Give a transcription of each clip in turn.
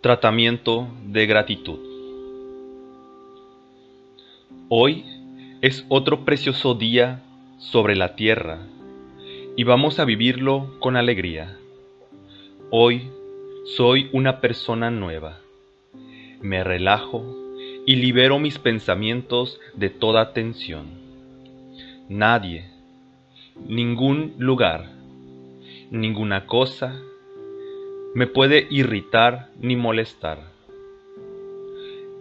Tratamiento de gratitud. Hoy es otro precioso día sobre la tierra y vamos a vivirlo con alegría. Hoy soy una persona nueva. Me relajo y libero mis pensamientos de toda tensión. Nadie, ningún lugar, ninguna cosa me puede irritar ni molestar.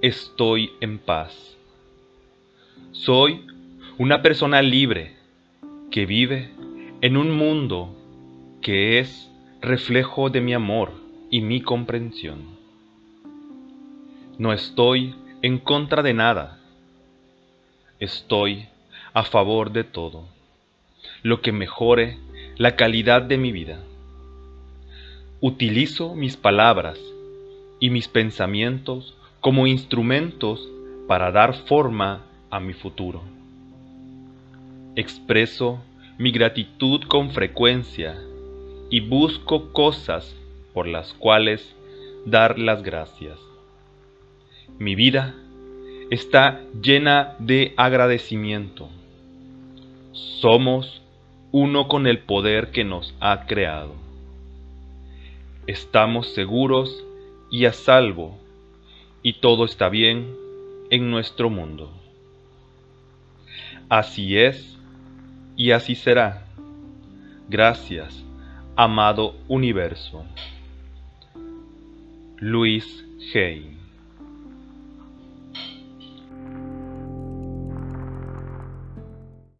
Estoy en paz. Soy una persona libre que vive en un mundo que es reflejo de mi amor y mi comprensión. No estoy en contra de nada. Estoy a favor de todo, lo que mejore la calidad de mi vida. Utilizo mis palabras y mis pensamientos como instrumentos para dar forma a mi futuro. Expreso mi gratitud con frecuencia y busco cosas por las cuales dar las gracias. Mi vida está llena de agradecimiento. Somos uno con el poder que nos ha creado estamos seguros y a salvo y todo está bien en nuestro mundo. Así es y así será. Gracias, amado universo. Luis Hay